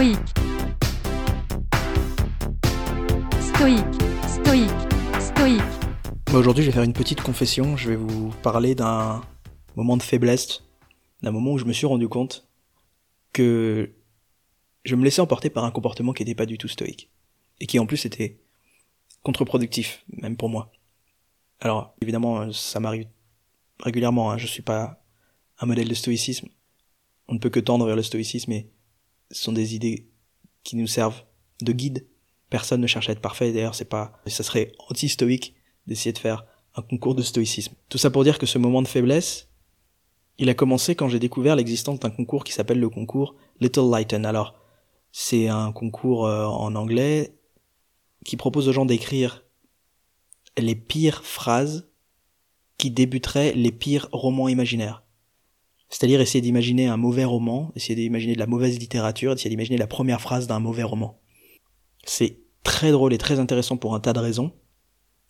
stoïque, stoïque, stoïque, Aujourd'hui, je vais faire une petite confession. Je vais vous parler d'un moment de faiblesse, d'un moment où je me suis rendu compte que je me laissais emporter par un comportement qui n'était pas du tout stoïque. Et qui en plus était contre-productif, même pour moi. Alors, évidemment, ça m'arrive régulièrement, hein. je suis pas un modèle de stoïcisme. On ne peut que tendre vers le stoïcisme et ce sont des idées qui nous servent de guide. Personne ne cherche à être parfait, d'ailleurs, c'est pas, ça serait anti-stoïque d'essayer de faire un concours de stoïcisme. Tout ça pour dire que ce moment de faiblesse, il a commencé quand j'ai découvert l'existence d'un concours qui s'appelle le concours Little Lighten. Alors, c'est un concours euh, en anglais qui propose aux gens d'écrire les pires phrases qui débuteraient les pires romans imaginaires. C'est-à-dire essayer d'imaginer un mauvais roman, essayer d'imaginer de la mauvaise littérature, essayer d'imaginer la première phrase d'un mauvais roman. C'est très drôle et très intéressant pour un tas de raisons,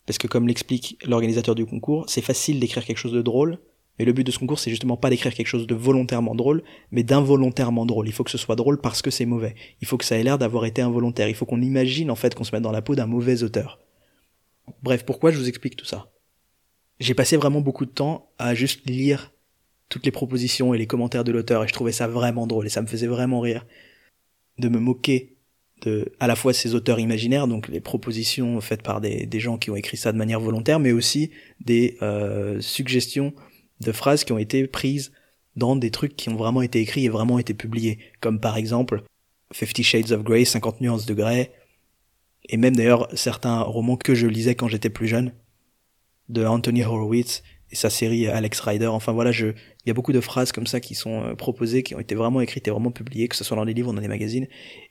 parce que comme l'explique l'organisateur du concours, c'est facile d'écrire quelque chose de drôle, mais le but de ce concours, c'est justement pas d'écrire quelque chose de volontairement drôle, mais d'involontairement drôle. Il faut que ce soit drôle parce que c'est mauvais. Il faut que ça ait l'air d'avoir été involontaire. Il faut qu'on imagine en fait qu'on se mette dans la peau d'un mauvais auteur. Bref, pourquoi je vous explique tout ça? J'ai passé vraiment beaucoup de temps à juste lire toutes les propositions et les commentaires de l'auteur et je trouvais ça vraiment drôle et ça me faisait vraiment rire de me moquer de à la fois ces auteurs imaginaires, donc les propositions faites par des, des gens qui ont écrit ça de manière volontaire, mais aussi des euh, suggestions de phrases qui ont été prises dans des trucs qui ont vraiment été écrits et vraiment été publiés, comme par exemple Fifty Shades of Grey, 50 nuances de Grey, et même d'ailleurs certains romans que je lisais quand j'étais plus jeune, de Anthony Horowitz et sa série Alex Rider. Enfin voilà, je, il y a beaucoup de phrases comme ça qui sont euh, proposées, qui ont été vraiment écrites et vraiment publiées, que ce soit dans des livres ou dans des magazines.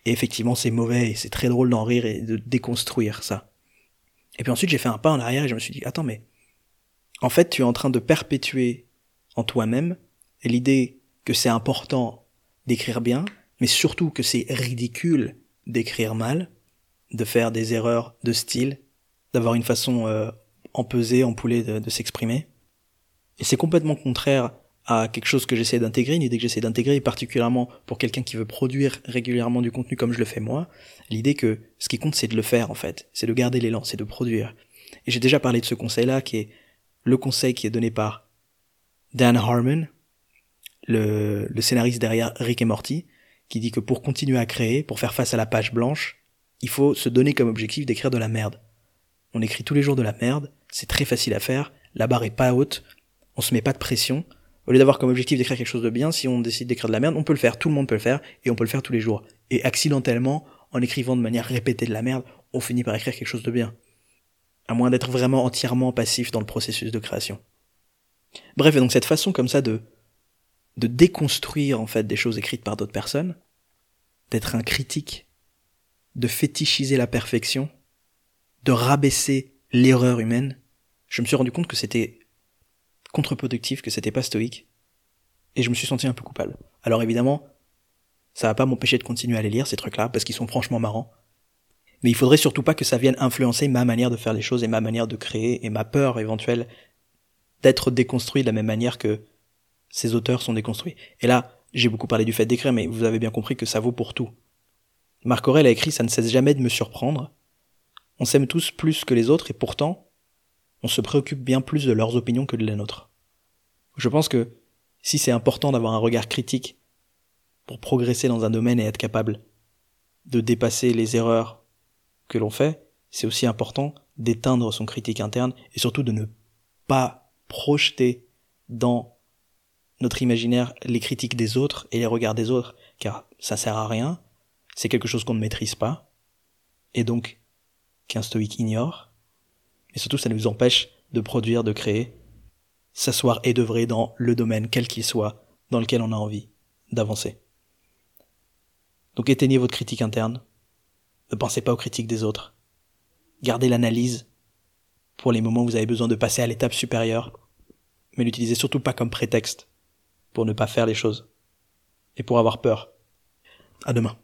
Et effectivement, c'est mauvais et c'est très drôle d'en rire et de déconstruire ça. Et puis ensuite, j'ai fait un pas en arrière et je me suis dit, attends, mais en fait, tu es en train de perpétuer en toi-même l'idée que c'est important d'écrire bien, mais surtout que c'est ridicule d'écrire mal, de faire des erreurs de style, d'avoir une façon euh, empesée, empoulée de, de s'exprimer. Et c'est complètement contraire à quelque chose que j'essaie d'intégrer, une idée que j'essaie d'intégrer, particulièrement pour quelqu'un qui veut produire régulièrement du contenu comme je le fais moi, l'idée que ce qui compte c'est de le faire en fait, c'est de garder l'élan, c'est de produire. Et j'ai déjà parlé de ce conseil-là qui est le conseil qui est donné par Dan Harmon, le, le scénariste derrière Rick et Morty, qui dit que pour continuer à créer, pour faire face à la page blanche, il faut se donner comme objectif d'écrire de la merde. On écrit tous les jours de la merde, c'est très facile à faire, la barre est pas haute, on se met pas de pression. Au lieu d'avoir comme objectif d'écrire quelque chose de bien, si on décide d'écrire de la merde, on peut le faire, tout le monde peut le faire, et on peut le faire tous les jours. Et accidentellement, en écrivant de manière répétée de la merde, on finit par écrire quelque chose de bien. À moins d'être vraiment entièrement passif dans le processus de création. Bref, et donc cette façon comme ça de, de déconstruire en fait des choses écrites par d'autres personnes, d'être un critique, de fétichiser la perfection, de rabaisser l'erreur humaine, je me suis rendu compte que c'était contre-productif, que c'était pas stoïque, et je me suis senti un peu coupable. Alors évidemment, ça va pas m'empêcher de continuer à les lire, ces trucs-là, parce qu'ils sont franchement marrants. Mais il faudrait surtout pas que ça vienne influencer ma manière de faire les choses et ma manière de créer et ma peur éventuelle d'être déconstruit de la même manière que ces auteurs sont déconstruits. Et là, j'ai beaucoup parlé du fait d'écrire, mais vous avez bien compris que ça vaut pour tout. Marc Aurel a écrit Ça ne cesse jamais de me surprendre. On s'aime tous plus que les autres et pourtant, on se préoccupe bien plus de leurs opinions que de la nôtre. Je pense que si c'est important d'avoir un regard critique pour progresser dans un domaine et être capable de dépasser les erreurs que l'on fait, c'est aussi important d'éteindre son critique interne et surtout de ne pas projeter dans notre imaginaire les critiques des autres et les regards des autres, car ça sert à rien, c'est quelque chose qu'on ne maîtrise pas, et donc qu'un stoïque ignore, et surtout ça nous empêche de produire, de créer, s'asseoir et d'œuvrer dans le domaine, quel qu'il soit, dans lequel on a envie d'avancer. Donc éteignez votre critique interne, ne pensez pas aux critiques des autres, gardez l'analyse pour les moments où vous avez besoin de passer à l'étape supérieure, mais n'utilisez surtout pas comme prétexte pour ne pas faire les choses et pour avoir peur. À demain.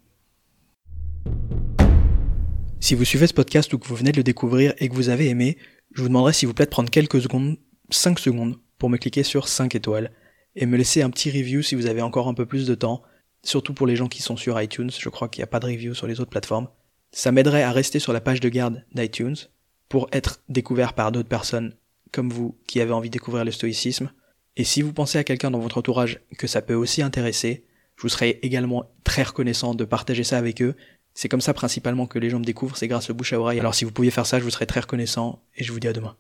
Si vous suivez ce podcast ou que vous venez de le découvrir et que vous avez aimé, je vous demanderai s'il vous plaît de prendre quelques secondes, 5 secondes, pour me cliquer sur 5 étoiles et me laisser un petit review si vous avez encore un peu plus de temps. surtout pour les gens qui sont sur iTunes, je crois qu'il n'y a pas de review sur les autres plateformes. Ça m'aiderait à rester sur la page de garde d'iTunes pour être découvert par d'autres personnes comme vous qui avez envie de découvrir le stoïcisme. Et si vous pensez à quelqu'un dans votre entourage que ça peut aussi intéresser, je vous serais également très reconnaissant de partager ça avec eux. C'est comme ça principalement que les gens me découvrent, c'est grâce au bouche à oreille. Alors si vous pouviez faire ça, je vous serais très reconnaissant et je vous dis à demain.